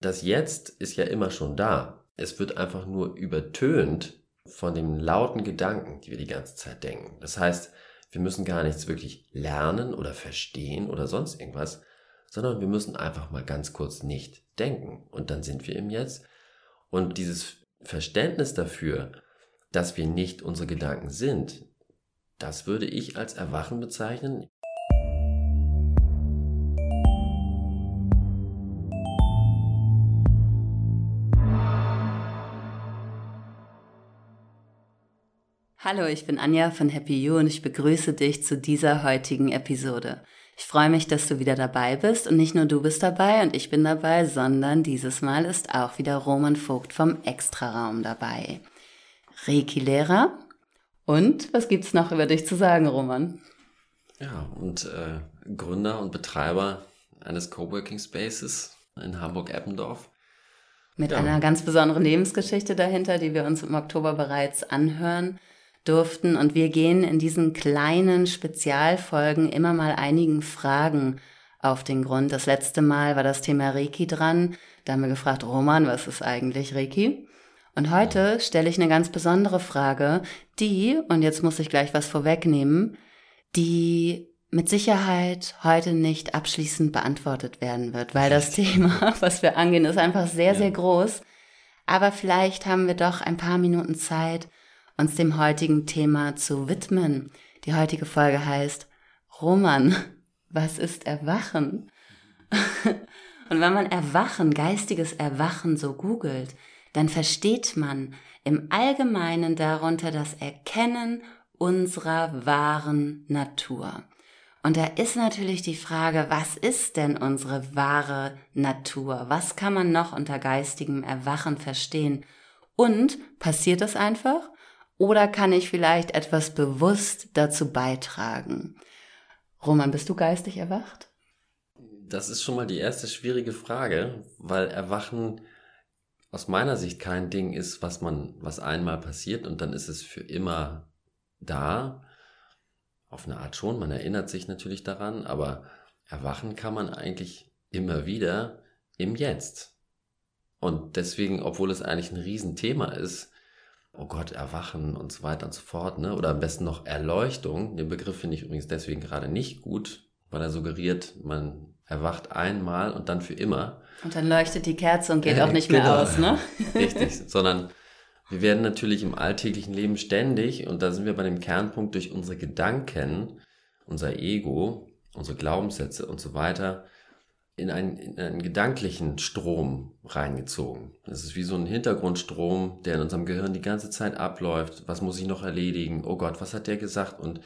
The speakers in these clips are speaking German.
Das Jetzt ist ja immer schon da. Es wird einfach nur übertönt von den lauten Gedanken, die wir die ganze Zeit denken. Das heißt, wir müssen gar nichts wirklich lernen oder verstehen oder sonst irgendwas, sondern wir müssen einfach mal ganz kurz nicht denken. Und dann sind wir im Jetzt. Und dieses Verständnis dafür, dass wir nicht unsere Gedanken sind, das würde ich als Erwachen bezeichnen. Hallo, ich bin Anja von Happy You und ich begrüße dich zu dieser heutigen Episode. Ich freue mich, dass du wieder dabei bist und nicht nur du bist dabei und ich bin dabei, sondern dieses Mal ist auch wieder Roman Vogt vom Extraraum dabei. Reiki-Lehrer. Und was gibt's noch über dich zu sagen, Roman? Ja, und äh, Gründer und Betreiber eines Coworking Spaces in Hamburg-Eppendorf. Mit ja. einer ganz besonderen Lebensgeschichte dahinter, die wir uns im Oktober bereits anhören durften. Und wir gehen in diesen kleinen Spezialfolgen immer mal einigen Fragen auf den Grund. Das letzte Mal war das Thema Reiki dran. Da haben wir gefragt, Roman, was ist eigentlich Reiki? Und heute stelle ich eine ganz besondere Frage, die, und jetzt muss ich gleich was vorwegnehmen, die mit Sicherheit heute nicht abschließend beantwortet werden wird, weil das Thema, was wir angehen, ist einfach sehr, sehr groß. Aber vielleicht haben wir doch ein paar Minuten Zeit, uns dem heutigen Thema zu widmen. Die heutige Folge heißt Roman, was ist Erwachen? Und wenn man Erwachen, geistiges Erwachen so googelt, dann versteht man im Allgemeinen darunter das Erkennen unserer wahren Natur. Und da ist natürlich die Frage, was ist denn unsere wahre Natur? Was kann man noch unter geistigem Erwachen verstehen? Und passiert das einfach? Oder kann ich vielleicht etwas bewusst dazu beitragen? Roman, bist du geistig erwacht? Das ist schon mal die erste schwierige Frage, weil Erwachen aus meiner Sicht kein Ding ist, was man, was einmal passiert und dann ist es für immer da. Auf eine Art schon, man erinnert sich natürlich daran, aber erwachen kann man eigentlich immer wieder im Jetzt. Und deswegen, obwohl es eigentlich ein Riesenthema ist, oh Gott, Erwachen und so weiter und so fort, ne? Oder am besten noch Erleuchtung. Den Begriff finde ich übrigens deswegen gerade nicht gut, weil er suggeriert, man erwacht einmal und dann für immer. Und dann leuchtet die Kerze und geht äh, auch nicht genau. mehr aus, ne? Richtig, sondern wir werden natürlich im alltäglichen Leben ständig, und da sind wir bei dem Kernpunkt, durch unsere Gedanken, unser Ego, unsere Glaubenssätze und so weiter, in einen, in einen gedanklichen Strom reingezogen. Das ist wie so ein Hintergrundstrom, der in unserem Gehirn die ganze Zeit abläuft. Was muss ich noch erledigen? Oh Gott, was hat der gesagt? Und,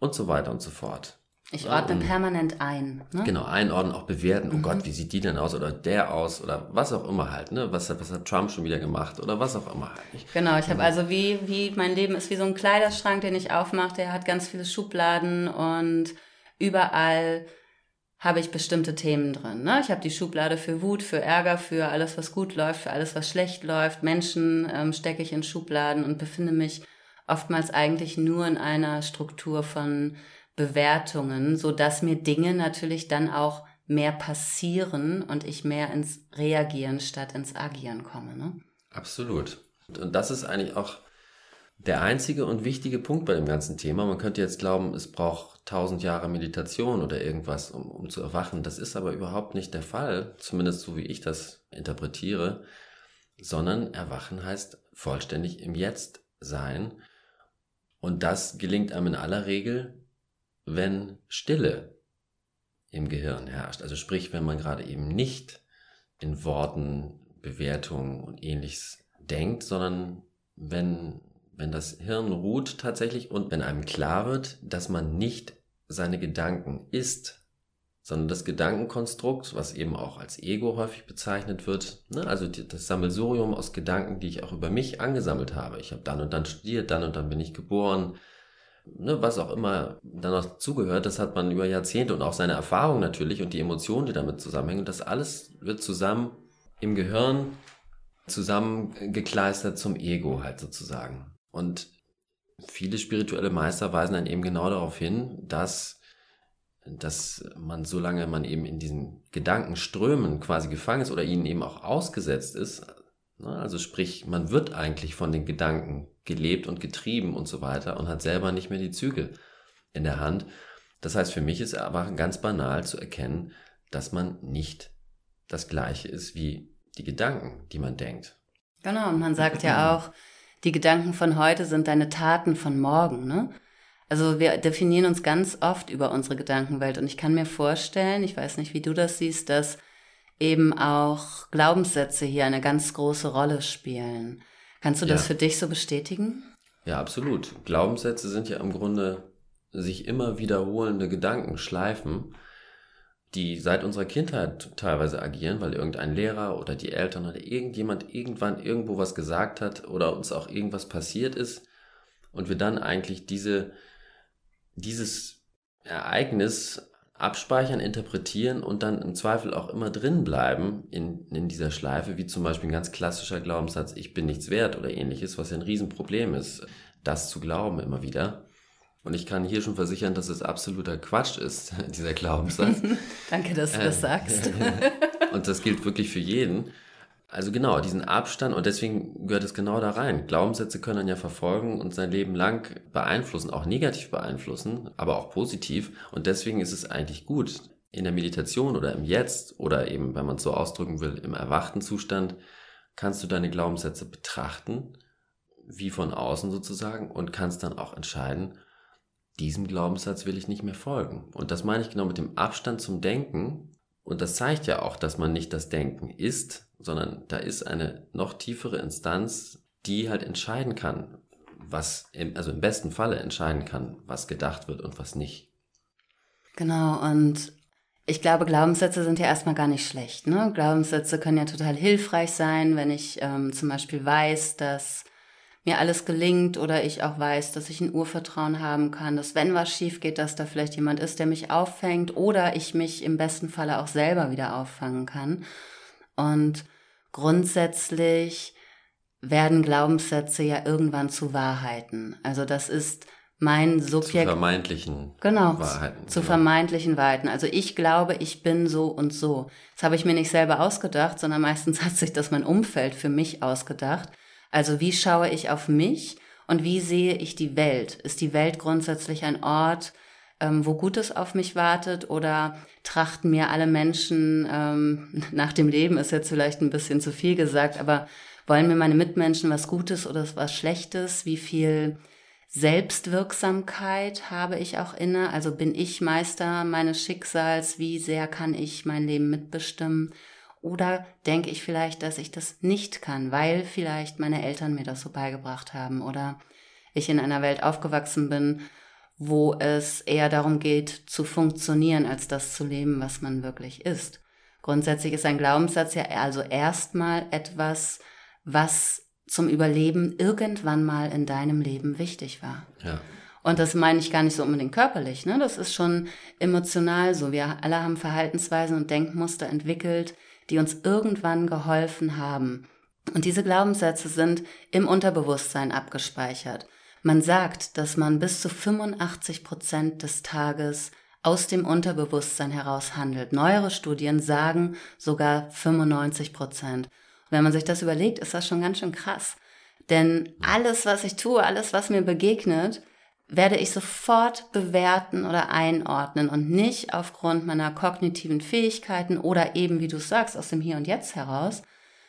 und so weiter und so fort. Ich ordne ja, permanent ein. Ne? Genau, einordnen, auch bewerten. Oh mhm. Gott, wie sieht die denn aus? Oder der aus? Oder was auch immer halt. Ne? Was, was hat Trump schon wieder gemacht? Oder was auch immer halt. Ich, genau, ich habe also wie, wie, mein Leben ist wie so ein Kleiderschrank, den ich aufmache. Der hat ganz viele Schubladen und überall habe ich bestimmte Themen drin. Ne? Ich habe die Schublade für Wut, für Ärger, für alles, was gut läuft, für alles, was schlecht läuft. Menschen ähm, stecke ich in Schubladen und befinde mich oftmals eigentlich nur in einer Struktur von Bewertungen, so dass mir Dinge natürlich dann auch mehr passieren und ich mehr ins Reagieren statt ins Agieren komme. Ne? Absolut. Und das ist eigentlich auch der einzige und wichtige Punkt bei dem ganzen Thema. Man könnte jetzt glauben, es braucht tausend Jahre Meditation oder irgendwas, um, um zu erwachen. Das ist aber überhaupt nicht der Fall, zumindest so wie ich das interpretiere, sondern erwachen heißt vollständig im Jetzt sein. Und das gelingt einem in aller Regel, wenn Stille im Gehirn herrscht. Also sprich, wenn man gerade eben nicht in Worten, Bewertungen und ähnliches denkt, sondern wenn wenn das Hirn ruht tatsächlich und wenn einem klar wird, dass man nicht seine Gedanken ist, sondern das Gedankenkonstrukt, was eben auch als Ego häufig bezeichnet wird, ne? also das Sammelsurium aus Gedanken, die ich auch über mich angesammelt habe. Ich habe dann und dann studiert, dann und dann bin ich geboren, ne? was auch immer dann noch zugehört, das hat man über Jahrzehnte und auch seine Erfahrung natürlich und die Emotionen, die damit zusammenhängen. das alles wird zusammen im Gehirn zusammengekleistert zum Ego halt sozusagen. Und viele spirituelle Meister weisen dann eben genau darauf hin, dass dass man, solange man eben in diesen Gedankenströmen quasi gefangen ist oder ihnen eben auch ausgesetzt ist, ne, also sprich, man wird eigentlich von den Gedanken gelebt und getrieben und so weiter und hat selber nicht mehr die Zügel in der Hand. Das heißt, für mich ist Erwachen ganz banal zu erkennen, dass man nicht das gleiche ist wie die Gedanken, die man denkt. Genau, und man sagt ja auch, die Gedanken von heute sind deine Taten von morgen, ne? Also wir definieren uns ganz oft über unsere Gedankenwelt und ich kann mir vorstellen, ich weiß nicht, wie du das siehst, dass eben auch Glaubenssätze hier eine ganz große Rolle spielen. Kannst du das ja. für dich so bestätigen? Ja, absolut. Glaubenssätze sind ja im Grunde sich immer wiederholende Gedankenschleifen, die seit unserer Kindheit teilweise agieren, weil irgendein Lehrer oder die Eltern oder irgendjemand irgendwann irgendwo was gesagt hat oder uns auch irgendwas passiert ist und wir dann eigentlich diese dieses Ereignis abspeichern, interpretieren und dann im Zweifel auch immer drin bleiben in, in dieser Schleife, wie zum Beispiel ein ganz klassischer Glaubenssatz, ich bin nichts wert oder ähnliches, was ja ein Riesenproblem ist, das zu glauben immer wieder. Und ich kann hier schon versichern, dass es absoluter Quatsch ist, dieser Glaubenssatz. Danke, dass du das äh, sagst. und das gilt wirklich für jeden. Also genau, diesen Abstand und deswegen gehört es genau da rein. Glaubenssätze können dann ja verfolgen und sein Leben lang beeinflussen, auch negativ beeinflussen, aber auch positiv. Und deswegen ist es eigentlich gut, in der Meditation oder im Jetzt oder eben, wenn man es so ausdrücken will, im erwachten Zustand, kannst du deine Glaubenssätze betrachten, wie von außen sozusagen, und kannst dann auch entscheiden, diesem Glaubenssatz will ich nicht mehr folgen. Und das meine ich genau mit dem Abstand zum Denken. Und das zeigt ja auch, dass man nicht das Denken ist, sondern da ist eine noch tiefere Instanz, die halt entscheiden kann, was, im, also im besten Falle entscheiden kann, was gedacht wird und was nicht. Genau, und ich glaube, Glaubenssätze sind ja erstmal gar nicht schlecht. Ne? Glaubenssätze können ja total hilfreich sein, wenn ich ähm, zum Beispiel weiß, dass mir alles gelingt oder ich auch weiß, dass ich ein Urvertrauen haben kann, dass wenn was schief geht, dass da vielleicht jemand ist, der mich auffängt oder ich mich im besten Falle auch selber wieder auffangen kann. Und grundsätzlich werden Glaubenssätze ja irgendwann zu Wahrheiten. Also das ist mein Subjekt. Zu vermeintlichen genau, Wahrheiten. Zu genau. vermeintlichen Wahrheiten. Also ich glaube, ich bin so und so. Das habe ich mir nicht selber ausgedacht, sondern meistens hat sich das mein Umfeld für mich ausgedacht. Also wie schaue ich auf mich und wie sehe ich die Welt? Ist die Welt grundsätzlich ein Ort, ähm, wo Gutes auf mich wartet oder trachten mir alle Menschen ähm, nach dem Leben, ist jetzt vielleicht ein bisschen zu viel gesagt, aber wollen mir meine Mitmenschen was Gutes oder was Schlechtes? Wie viel Selbstwirksamkeit habe ich auch inne? Also bin ich Meister meines Schicksals? Wie sehr kann ich mein Leben mitbestimmen? Oder denke ich vielleicht, dass ich das nicht kann, weil vielleicht meine Eltern mir das so beigebracht haben oder ich in einer Welt aufgewachsen bin, wo es eher darum geht, zu funktionieren, als das zu leben, was man wirklich ist. Grundsätzlich ist ein Glaubenssatz ja also erstmal etwas, was zum Überleben irgendwann mal in deinem Leben wichtig war. Ja. Und das meine ich gar nicht so unbedingt körperlich, ne? Das ist schon emotional so. Wir alle haben Verhaltensweisen und Denkmuster entwickelt, die uns irgendwann geholfen haben. Und diese Glaubenssätze sind im Unterbewusstsein abgespeichert. Man sagt, dass man bis zu 85 Prozent des Tages aus dem Unterbewusstsein heraus handelt. Neuere Studien sagen sogar 95 Prozent. wenn man sich das überlegt, ist das schon ganz schön krass. Denn alles, was ich tue, alles, was mir begegnet, werde ich sofort bewerten oder einordnen und nicht aufgrund meiner kognitiven Fähigkeiten oder eben, wie du sagst, aus dem Hier und Jetzt heraus,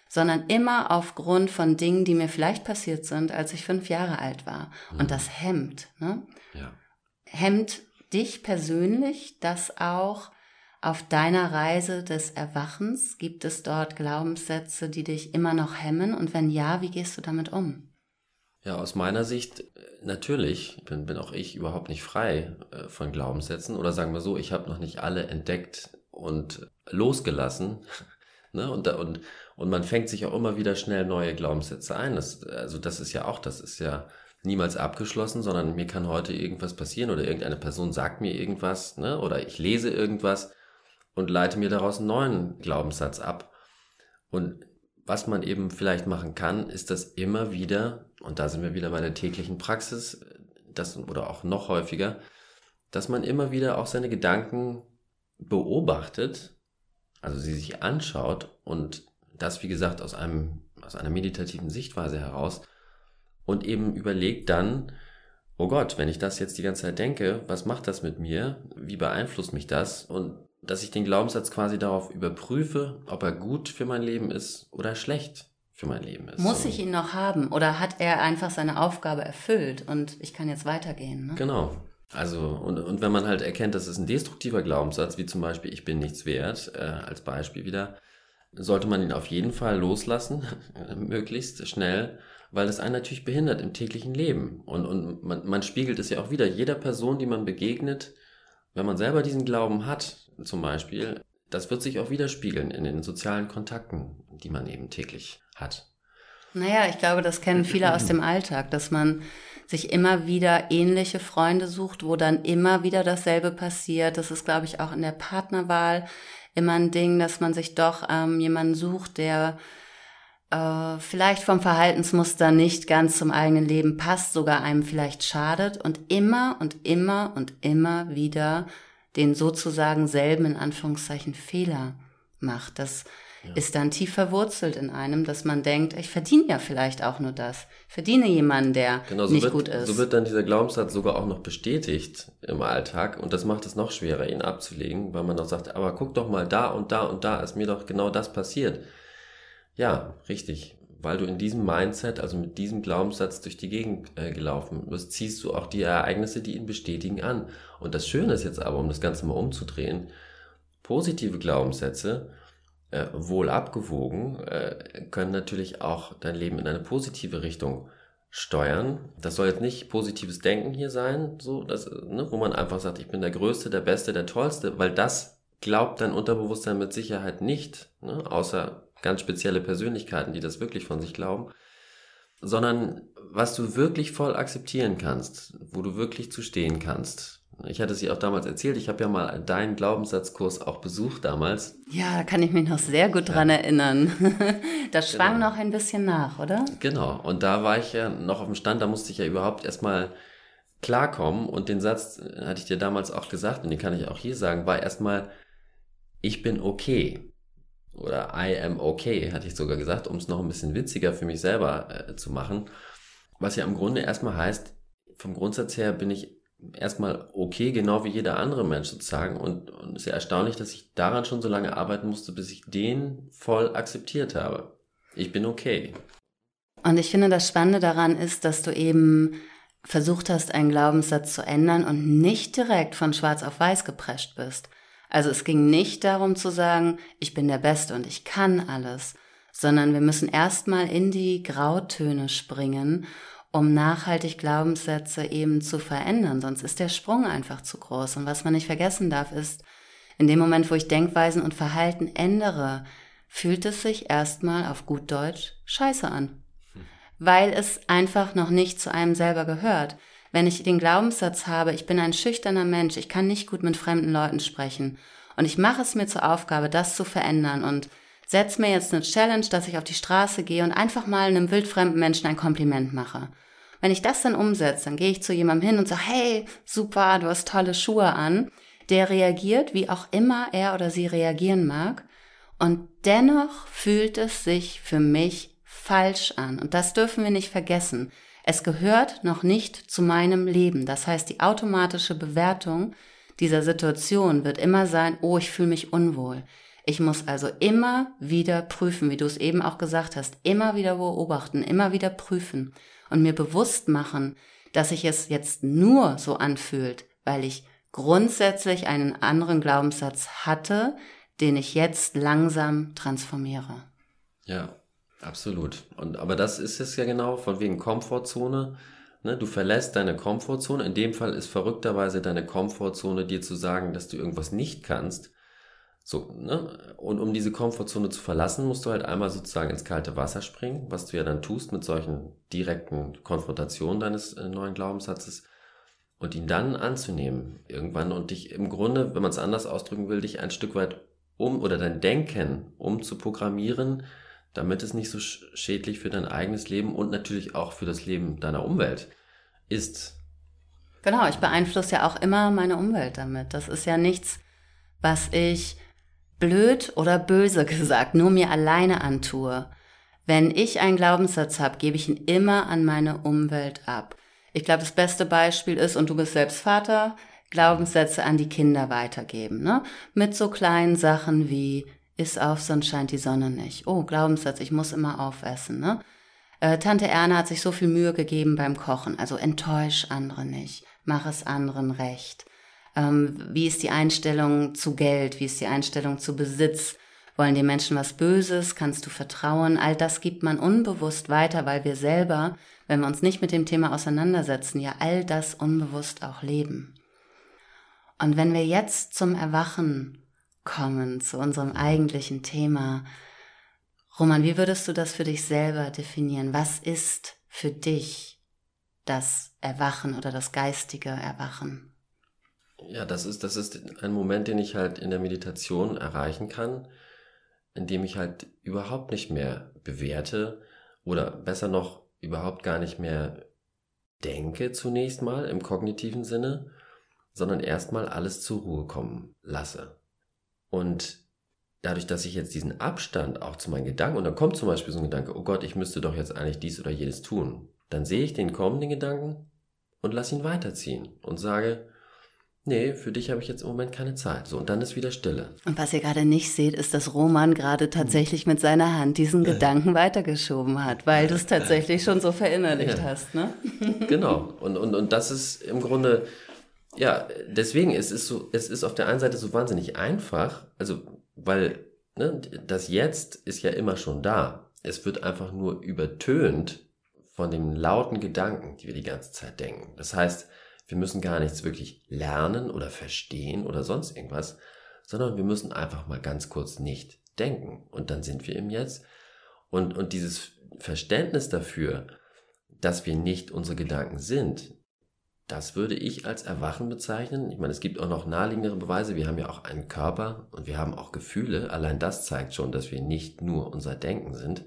sondern immer aufgrund von Dingen, die mir vielleicht passiert sind, als ich fünf Jahre alt war. Mhm. Und das hemmt. Ne? Ja. Hemmt dich persönlich das auch auf deiner Reise des Erwachens? Gibt es dort Glaubenssätze, die dich immer noch hemmen? Und wenn ja, wie gehst du damit um? Ja, aus meiner Sicht äh, natürlich bin, bin auch ich überhaupt nicht frei äh, von Glaubenssätzen oder sagen wir so, ich habe noch nicht alle entdeckt und losgelassen. ne? und, und und man fängt sich auch immer wieder schnell neue Glaubenssätze ein. Das, also das ist ja auch, das ist ja niemals abgeschlossen, sondern mir kann heute irgendwas passieren oder irgendeine Person sagt mir irgendwas, ne? Oder ich lese irgendwas und leite mir daraus einen neuen Glaubenssatz ab. Und was man eben vielleicht machen kann, ist das immer wieder, und da sind wir wieder bei der täglichen Praxis, das oder auch noch häufiger, dass man immer wieder auch seine Gedanken beobachtet, also sie sich anschaut und das, wie gesagt, aus einem, aus einer meditativen Sichtweise heraus und eben überlegt dann, oh Gott, wenn ich das jetzt die ganze Zeit denke, was macht das mit mir? Wie beeinflusst mich das? Und dass ich den Glaubenssatz quasi darauf überprüfe, ob er gut für mein Leben ist oder schlecht für mein Leben ist. Muss ich ihn noch haben oder hat er einfach seine Aufgabe erfüllt und ich kann jetzt weitergehen? Ne? Genau. Also, und, und wenn man halt erkennt, das ist ein destruktiver Glaubenssatz, wie zum Beispiel, ich bin nichts wert, äh, als Beispiel wieder, sollte man ihn auf jeden Fall loslassen, möglichst schnell, weil das einen natürlich behindert im täglichen Leben. Und, und man, man spiegelt es ja auch wieder. Jeder Person, die man begegnet, wenn man selber diesen Glauben hat, zum Beispiel, das wird sich auch widerspiegeln in den sozialen Kontakten, die man eben täglich hat. Naja, ich glaube, das kennen viele aus dem Alltag, dass man sich immer wieder ähnliche Freunde sucht, wo dann immer wieder dasselbe passiert. Das ist, glaube ich, auch in der Partnerwahl immer ein Ding, dass man sich doch ähm, jemanden sucht, der äh, vielleicht vom Verhaltensmuster nicht ganz zum eigenen Leben passt, sogar einem vielleicht schadet und immer und immer und immer wieder den sozusagen selben in Anführungszeichen Fehler macht. Das ja. ist dann tief verwurzelt in einem, dass man denkt, ich verdiene ja vielleicht auch nur das. Ich verdiene jemanden, der genau, so nicht wird, gut ist. So wird dann dieser Glaubenssatz sogar auch noch bestätigt im Alltag und das macht es noch schwerer, ihn abzulegen, weil man auch sagt, aber guck doch mal da und da und da ist mir doch genau das passiert. Ja, richtig. Weil du in diesem Mindset, also mit diesem Glaubenssatz durch die Gegend äh, gelaufen bist, ziehst du auch die Ereignisse, die ihn bestätigen, an. Und das Schöne ist jetzt aber, um das Ganze mal umzudrehen, positive Glaubenssätze, äh, wohl abgewogen, äh, können natürlich auch dein Leben in eine positive Richtung steuern. Das soll jetzt nicht positives Denken hier sein, so, dass, ne, wo man einfach sagt, ich bin der Größte, der Beste, der Tollste, weil das glaubt dein Unterbewusstsein mit Sicherheit nicht, ne, außer ganz spezielle Persönlichkeiten, die das wirklich von sich glauben, sondern was du wirklich voll akzeptieren kannst, wo du wirklich zu stehen kannst. Ich hatte sie auch damals erzählt, ich habe ja mal deinen Glaubenssatzkurs auch besucht damals. Ja, da kann ich mich noch sehr gut dran ja. erinnern. das schwang genau. noch ein bisschen nach, oder? Genau, und da war ich ja noch auf dem Stand, da musste ich ja überhaupt erstmal klarkommen und den Satz hatte ich dir damals auch gesagt und den kann ich auch hier sagen, war erstmal, ich bin okay oder I am okay, hatte ich sogar gesagt, um es noch ein bisschen witziger für mich selber äh, zu machen. Was ja im Grunde erstmal heißt, vom Grundsatz her bin ich erstmal okay, genau wie jeder andere Mensch sozusagen. Und, es ist ja erstaunlich, dass ich daran schon so lange arbeiten musste, bis ich den voll akzeptiert habe. Ich bin okay. Und ich finde, das Spannende daran ist, dass du eben versucht hast, einen Glaubenssatz zu ändern und nicht direkt von schwarz auf weiß geprescht bist. Also es ging nicht darum zu sagen, ich bin der Beste und ich kann alles, sondern wir müssen erstmal in die Grautöne springen, um nachhaltig Glaubenssätze eben zu verändern, sonst ist der Sprung einfach zu groß. Und was man nicht vergessen darf, ist, in dem Moment, wo ich Denkweisen und Verhalten ändere, fühlt es sich erstmal auf gut Deutsch scheiße an. Weil es einfach noch nicht zu einem selber gehört. Wenn ich den Glaubenssatz habe, ich bin ein schüchterner Mensch, ich kann nicht gut mit fremden Leuten sprechen und ich mache es mir zur Aufgabe, das zu verändern und setze mir jetzt eine Challenge, dass ich auf die Straße gehe und einfach mal einem wildfremden Menschen ein Kompliment mache. Wenn ich das dann umsetze, dann gehe ich zu jemandem hin und sage, hey, super, du hast tolle Schuhe an. Der reagiert, wie auch immer er oder sie reagieren mag. Und dennoch fühlt es sich für mich falsch an. Und das dürfen wir nicht vergessen. Es gehört noch nicht zu meinem Leben. Das heißt, die automatische Bewertung dieser Situation wird immer sein, oh, ich fühle mich unwohl. Ich muss also immer wieder prüfen, wie du es eben auch gesagt hast, immer wieder beobachten, immer wieder prüfen und mir bewusst machen, dass sich es jetzt nur so anfühlt, weil ich grundsätzlich einen anderen Glaubenssatz hatte, den ich jetzt langsam transformiere. Ja, Absolut. Und, aber das ist es ja genau, von wegen Komfortzone. Ne? Du verlässt deine Komfortzone. In dem Fall ist verrückterweise deine Komfortzone, dir zu sagen, dass du irgendwas nicht kannst. So, ne? Und um diese Komfortzone zu verlassen, musst du halt einmal sozusagen ins kalte Wasser springen, was du ja dann tust mit solchen direkten Konfrontationen deines äh, neuen Glaubenssatzes und ihn dann anzunehmen irgendwann und dich im Grunde, wenn man es anders ausdrücken will, dich ein Stück weit um oder dein Denken um zu programmieren, damit es nicht so schädlich für dein eigenes Leben und natürlich auch für das Leben deiner Umwelt ist. Genau, ich beeinflusse ja auch immer meine Umwelt damit. Das ist ja nichts, was ich blöd oder böse gesagt nur mir alleine antue. Wenn ich einen Glaubenssatz habe, gebe ich ihn immer an meine Umwelt ab. Ich glaube, das beste Beispiel ist, und du bist selbst Vater, Glaubenssätze an die Kinder weitergeben. Ne? Mit so kleinen Sachen wie, iss auf, sonst scheint die Sonne nicht. Oh, Glaubenssatz, ich muss immer aufessen. Ne? Äh, Tante Erna hat sich so viel Mühe gegeben beim Kochen, also enttäusch andere nicht, mach es anderen recht. Ähm, wie ist die Einstellung zu Geld? Wie ist die Einstellung zu Besitz? Wollen die Menschen was Böses? Kannst du vertrauen? All das gibt man unbewusst weiter, weil wir selber, wenn wir uns nicht mit dem Thema auseinandersetzen, ja all das unbewusst auch leben. Und wenn wir jetzt zum Erwachen kommen, zu unserem eigentlichen Thema, Roman, wie würdest du das für dich selber definieren? Was ist für dich das Erwachen oder das geistige Erwachen? Ja, das ist, das ist ein Moment, den ich halt in der Meditation erreichen kann, indem ich halt überhaupt nicht mehr bewerte oder besser noch überhaupt gar nicht mehr denke zunächst mal im kognitiven Sinne, sondern erstmal alles zur Ruhe kommen lasse. Und dadurch, dass ich jetzt diesen Abstand auch zu meinen Gedanken, und dann kommt zum Beispiel so ein Gedanke, oh Gott, ich müsste doch jetzt eigentlich dies oder jenes tun, dann sehe ich den kommenden Gedanken und lasse ihn weiterziehen und sage, nee, für dich habe ich jetzt im Moment keine Zeit. So, und dann ist wieder Stille. Und was ihr gerade nicht seht, ist, dass Roman gerade tatsächlich mit seiner Hand diesen. Gedanken weitergeschoben hat, weil du es tatsächlich schon so verinnerlicht ja. hast, ne? genau. Und, und, und das ist im Grunde, ja, deswegen, es ist so, es ist auf der einen Seite so wahnsinnig einfach, also, weil, ne, das Jetzt ist ja immer schon da. Es wird einfach nur übertönt von den lauten Gedanken, die wir die ganze Zeit denken. Das heißt, wir müssen gar nichts wirklich lernen oder verstehen oder sonst irgendwas, sondern wir müssen einfach mal ganz kurz nicht denken. Und dann sind wir im Jetzt. Und, und dieses Verständnis dafür, dass wir nicht unsere Gedanken sind, das würde ich als Erwachen bezeichnen. Ich meine, es gibt auch noch naheliegendere Beweise. Wir haben ja auch einen Körper und wir haben auch Gefühle. Allein das zeigt schon, dass wir nicht nur unser Denken sind.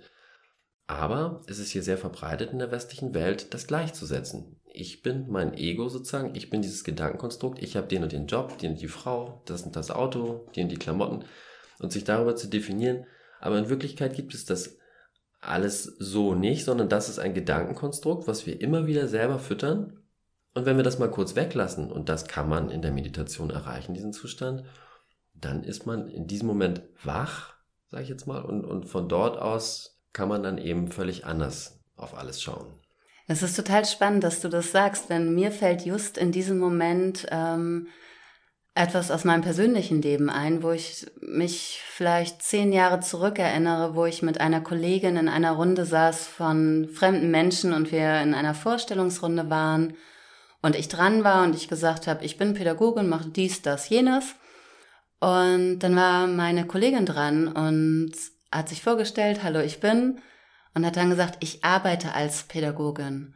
Aber es ist hier sehr verbreitet in der westlichen Welt, das gleichzusetzen ich bin mein Ego sozusagen, ich bin dieses Gedankenkonstrukt, ich habe den und den Job, die und die Frau, das und das Auto, die und die Klamotten und sich darüber zu definieren. Aber in Wirklichkeit gibt es das alles so nicht, sondern das ist ein Gedankenkonstrukt, was wir immer wieder selber füttern. Und wenn wir das mal kurz weglassen, und das kann man in der Meditation erreichen, diesen Zustand, dann ist man in diesem Moment wach, sage ich jetzt mal, und, und von dort aus kann man dann eben völlig anders auf alles schauen. Es ist total spannend, dass du das sagst, denn mir fällt just in diesem Moment ähm, etwas aus meinem persönlichen Leben ein, wo ich mich vielleicht zehn Jahre zurück erinnere, wo ich mit einer Kollegin in einer Runde saß von fremden Menschen und wir in einer Vorstellungsrunde waren und ich dran war und ich gesagt habe, ich bin Pädagogin, mache dies, das, jenes. Und dann war meine Kollegin dran und hat sich vorgestellt, hallo, ich bin und hat dann gesagt, ich arbeite als Pädagogin.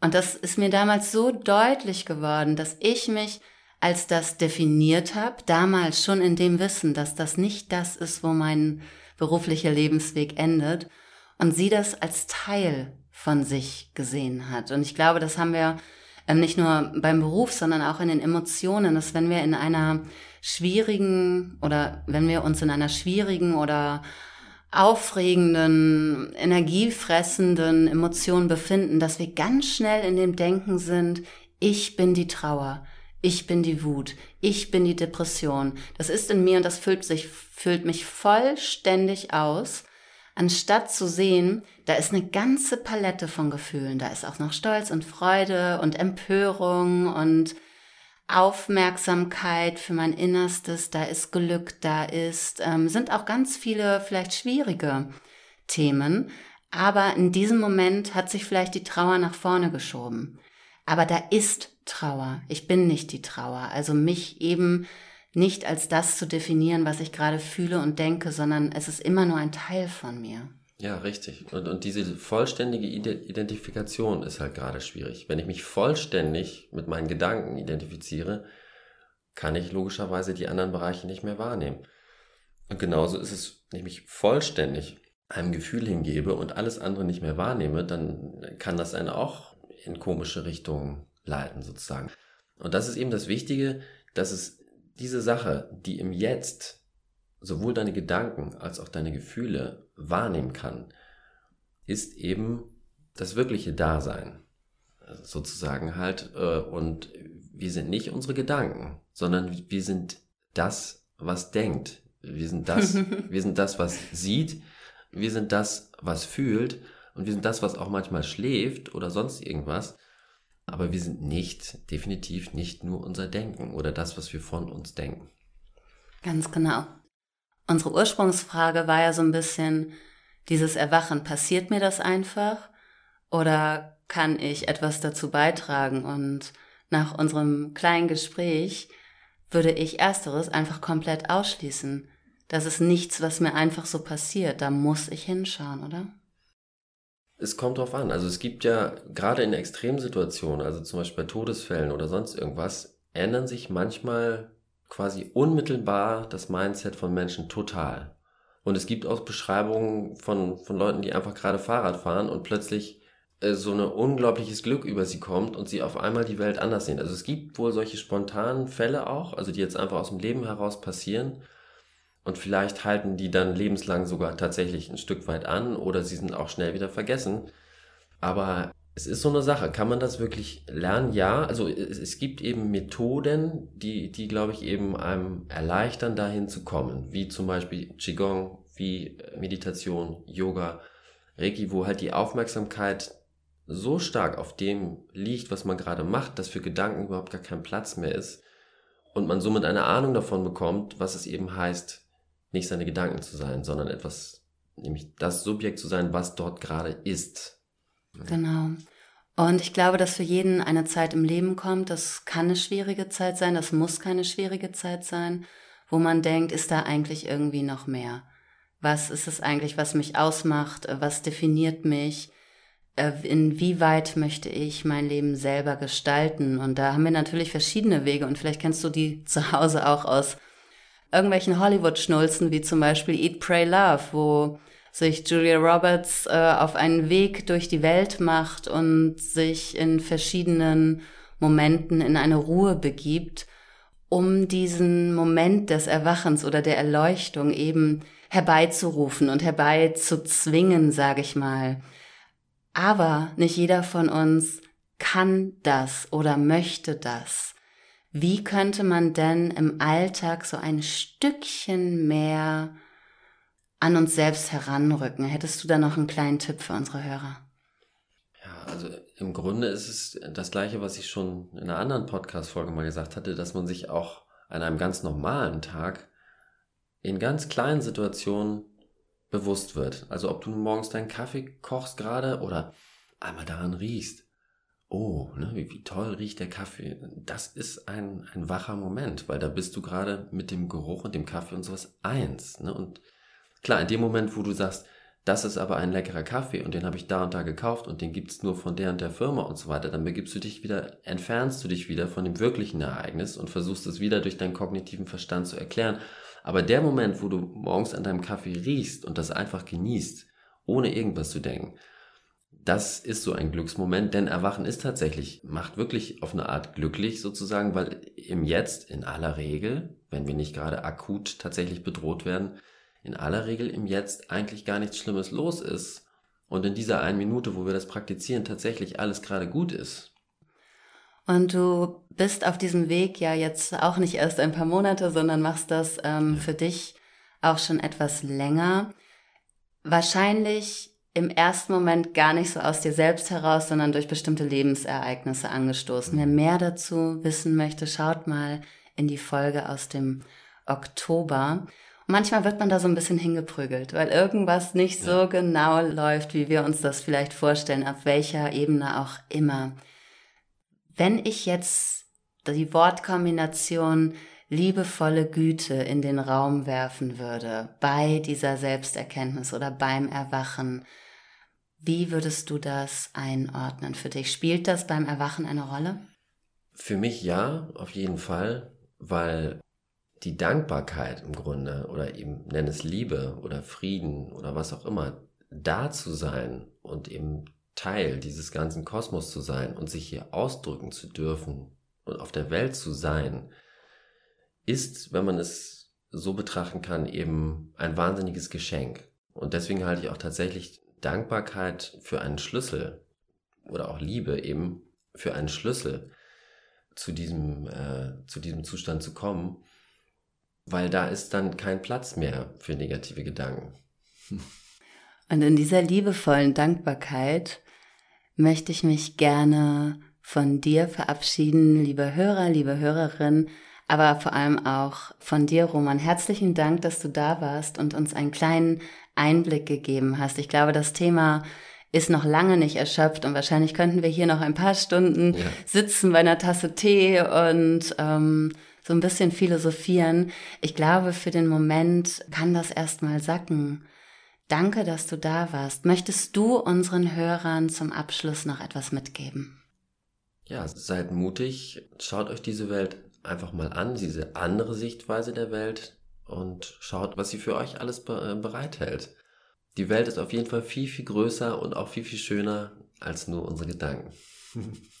Und das ist mir damals so deutlich geworden, dass ich mich als das definiert habe, damals schon in dem Wissen, dass das nicht das ist, wo mein beruflicher Lebensweg endet, und sie das als Teil von sich gesehen hat. Und ich glaube, das haben wir nicht nur beim Beruf, sondern auch in den Emotionen, dass wenn wir in einer schwierigen oder wenn wir uns in einer schwierigen oder aufregenden, energiefressenden Emotionen befinden, dass wir ganz schnell in dem Denken sind, ich bin die Trauer, ich bin die Wut, ich bin die Depression. Das ist in mir und das füllt sich, füllt mich vollständig aus, anstatt zu sehen, da ist eine ganze Palette von Gefühlen. Da ist auch noch Stolz und Freude und Empörung und Aufmerksamkeit für mein Innerstes, da ist Glück, da ist, ähm, sind auch ganz viele vielleicht schwierige Themen. Aber in diesem Moment hat sich vielleicht die Trauer nach vorne geschoben. Aber da ist Trauer. Ich bin nicht die Trauer. Also mich eben nicht als das zu definieren, was ich gerade fühle und denke, sondern es ist immer nur ein Teil von mir. Ja, richtig. Und, und diese vollständige Identifikation ist halt gerade schwierig. Wenn ich mich vollständig mit meinen Gedanken identifiziere, kann ich logischerweise die anderen Bereiche nicht mehr wahrnehmen. Und genauso ist es, wenn ich mich vollständig einem Gefühl hingebe und alles andere nicht mehr wahrnehme, dann kann das einen auch in komische Richtungen leiten, sozusagen. Und das ist eben das Wichtige, dass es diese Sache, die im Jetzt sowohl deine Gedanken als auch deine Gefühle wahrnehmen kann, ist eben das wirkliche Dasein. Also sozusagen halt. Äh, und wir sind nicht unsere Gedanken, sondern wir sind das, was denkt. Wir sind das, wir sind das, was sieht. Wir sind das, was fühlt. Und wir sind das, was auch manchmal schläft oder sonst irgendwas. Aber wir sind nicht, definitiv nicht nur unser Denken oder das, was wir von uns denken. Ganz genau. Unsere Ursprungsfrage war ja so ein bisschen dieses Erwachen. Passiert mir das einfach? Oder kann ich etwas dazu beitragen? Und nach unserem kleinen Gespräch würde ich ersteres einfach komplett ausschließen. Das ist nichts, was mir einfach so passiert. Da muss ich hinschauen, oder? Es kommt drauf an. Also es gibt ja gerade in Extremsituationen, also zum Beispiel bei Todesfällen oder sonst irgendwas, ändern sich manchmal quasi unmittelbar das Mindset von Menschen total. Und es gibt auch Beschreibungen von, von Leuten, die einfach gerade Fahrrad fahren und plötzlich äh, so ein unglaubliches Glück über sie kommt und sie auf einmal die Welt anders sehen. Also es gibt wohl solche spontanen Fälle auch, also die jetzt einfach aus dem Leben heraus passieren und vielleicht halten die dann lebenslang sogar tatsächlich ein Stück weit an oder sie sind auch schnell wieder vergessen. Aber es ist so eine Sache. Kann man das wirklich lernen? Ja. Also es, es gibt eben Methoden, die, die glaube ich eben einem erleichtern, dahin zu kommen. Wie zum Beispiel Qigong, wie Meditation, Yoga, Reiki, wo halt die Aufmerksamkeit so stark auf dem liegt, was man gerade macht, dass für Gedanken überhaupt gar kein Platz mehr ist und man somit eine Ahnung davon bekommt, was es eben heißt, nicht seine Gedanken zu sein, sondern etwas, nämlich das Subjekt zu sein, was dort gerade ist. Genau. Und ich glaube, dass für jeden eine Zeit im Leben kommt, das kann eine schwierige Zeit sein, das muss keine schwierige Zeit sein, wo man denkt, ist da eigentlich irgendwie noch mehr? Was ist es eigentlich, was mich ausmacht? Was definiert mich? Äh, inwieweit möchte ich mein Leben selber gestalten? Und da haben wir natürlich verschiedene Wege und vielleicht kennst du die zu Hause auch aus irgendwelchen Hollywood-Schnulzen, wie zum Beispiel Eat, Pray, Love, wo sich Julia Roberts äh, auf einen Weg durch die Welt macht und sich in verschiedenen Momenten in eine Ruhe begibt, um diesen Moment des Erwachens oder der Erleuchtung eben herbeizurufen und herbeizuzwingen, sage ich mal. Aber nicht jeder von uns kann das oder möchte das. Wie könnte man denn im Alltag so ein Stückchen mehr an uns selbst heranrücken? Hättest du da noch einen kleinen Tipp für unsere Hörer? Ja, also im Grunde ist es das Gleiche, was ich schon in einer anderen Podcast-Folge mal gesagt hatte, dass man sich auch an einem ganz normalen Tag in ganz kleinen Situationen bewusst wird. Also ob du morgens deinen Kaffee kochst gerade oder einmal daran riechst oh, ne, wie, wie toll riecht der Kaffee. Das ist ein, ein wacher Moment, weil da bist du gerade mit dem Geruch und dem Kaffee und sowas eins. Ne? Und klar, in dem Moment, wo du sagst, das ist aber ein leckerer Kaffee und den habe ich da und da gekauft und den gibt's nur von der und der Firma und so weiter, dann begibst du dich wieder, entfernst du dich wieder von dem wirklichen Ereignis und versuchst es wieder durch deinen kognitiven Verstand zu erklären. Aber der Moment, wo du morgens an deinem Kaffee riechst und das einfach genießt, ohne irgendwas zu denken, das ist so ein Glücksmoment, denn Erwachen ist tatsächlich, macht wirklich auf eine Art glücklich sozusagen, weil im Jetzt in aller Regel, wenn wir nicht gerade akut tatsächlich bedroht werden, in aller Regel im Jetzt eigentlich gar nichts Schlimmes los ist und in dieser einen Minute, wo wir das praktizieren, tatsächlich alles gerade gut ist. Und du bist auf diesem Weg ja jetzt auch nicht erst ein paar Monate, sondern machst das ähm, ja. für dich auch schon etwas länger. Wahrscheinlich im ersten Moment gar nicht so aus dir selbst heraus, sondern durch bestimmte Lebensereignisse angestoßen. Wer mehr dazu wissen möchte, schaut mal in die Folge aus dem Oktober. Und manchmal wird man da so ein bisschen hingeprügelt, weil irgendwas nicht so genau läuft, wie wir uns das vielleicht vorstellen, auf welcher Ebene auch immer. Wenn ich jetzt die Wortkombination liebevolle Güte in den Raum werfen würde bei dieser Selbsterkenntnis oder beim Erwachen, wie würdest du das einordnen für dich? Spielt das beim Erwachen eine Rolle? Für mich ja, auf jeden Fall, weil die Dankbarkeit im Grunde oder eben nenn es Liebe oder Frieden oder was auch immer, da zu sein und eben Teil dieses ganzen Kosmos zu sein und sich hier ausdrücken zu dürfen, und auf der Welt zu sein, ist, wenn man es so betrachten kann, eben ein wahnsinniges Geschenk. Und deswegen halte ich auch tatsächlich Dankbarkeit für einen Schlüssel oder auch Liebe eben für einen Schlüssel zu diesem, äh, zu diesem Zustand zu kommen, weil da ist dann kein Platz mehr für negative Gedanken. Und in dieser liebevollen Dankbarkeit möchte ich mich gerne von dir verabschieden, liebe Hörer, liebe Hörerin, aber vor allem auch von dir, Roman. Herzlichen Dank, dass du da warst und uns einen kleinen Einblick gegeben hast. Ich glaube, das Thema ist noch lange nicht erschöpft und wahrscheinlich könnten wir hier noch ein paar Stunden ja. sitzen bei einer Tasse Tee und ähm, so ein bisschen philosophieren. Ich glaube, für den Moment kann das erstmal sacken. Danke, dass du da warst. Möchtest du unseren Hörern zum Abschluss noch etwas mitgeben? Ja, seid mutig, schaut euch diese Welt einfach mal an, diese andere Sichtweise der Welt und schaut, was sie für euch alles äh, bereithält. Die Welt ist auf jeden Fall viel, viel größer und auch viel, viel schöner als nur unsere Gedanken.